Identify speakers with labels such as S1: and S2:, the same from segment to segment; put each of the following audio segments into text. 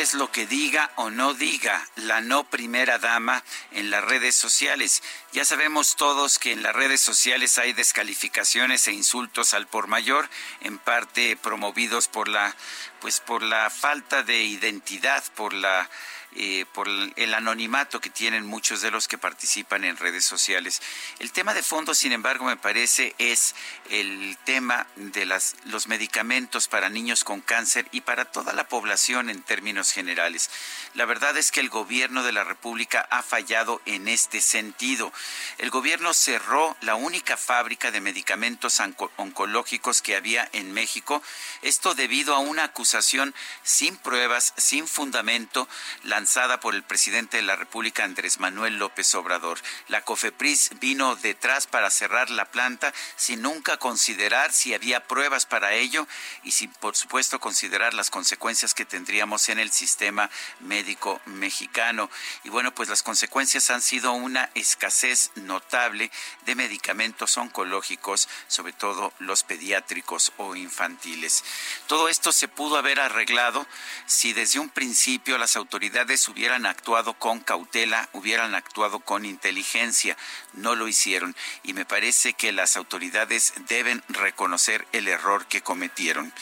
S1: Es lo que diga o no diga la no primera dama en las redes sociales. Ya sabemos todos que en las redes sociales hay descalificaciones e insultos al por mayor, en parte promovidos por la pues por la falta de identidad, por la eh, por el anonimato que tienen muchos de los que participan en redes sociales. El tema de fondo, sin embargo, me parece es el tema de los medicamentos para niños con cáncer y para toda la población en términos generales. La verdad es que el gobierno de la República ha fallado en este sentido. El gobierno cerró la única fábrica de medicamentos oncológicos que había en México, esto debido a una acusación sin pruebas, sin fundamento, la lanzada por el presidente de la República, Andrés Manuel López Obrador. La COFEPRIS vino detrás para cerrar la planta sin nunca considerar si había pruebas para ello y sin, por supuesto, considerar las consecuencias que tendríamos en el sistema médico mexicano. Y bueno, pues las consecuencias han sido una escasez notable de medicamentos oncológicos, sobre todo los pediátricos o infantiles. Todo esto se pudo haber arreglado si desde un principio las autoridades hubieran actuado con cautela, hubieran actuado con inteligencia. No lo hicieron y me parece que las autoridades deben reconocer el error que cometieron.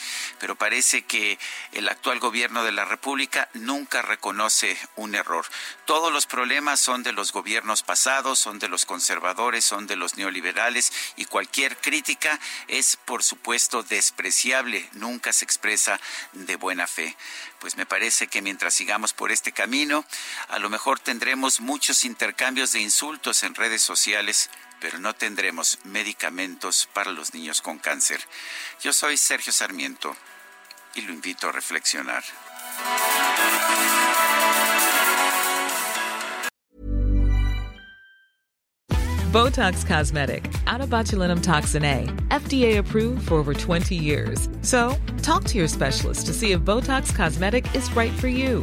S1: Pero parece que el actual gobierno de la República nunca reconoce un error. Todos los problemas son de los gobiernos pasados, son de los conservadores, son de los neoliberales y cualquier crítica es, por supuesto, despreciable, nunca se expresa de buena fe pues me parece que mientras sigamos por este camino, a lo mejor tendremos muchos intercambios de insultos en redes sociales, pero no tendremos medicamentos para los niños con cáncer. Yo soy Sergio Sarmiento y lo invito a reflexionar.
S2: Botox Cosmetic, out toxin A, FDA approved for over 20 years. So, talk to your specialist to see if Botox Cosmetic is right for you.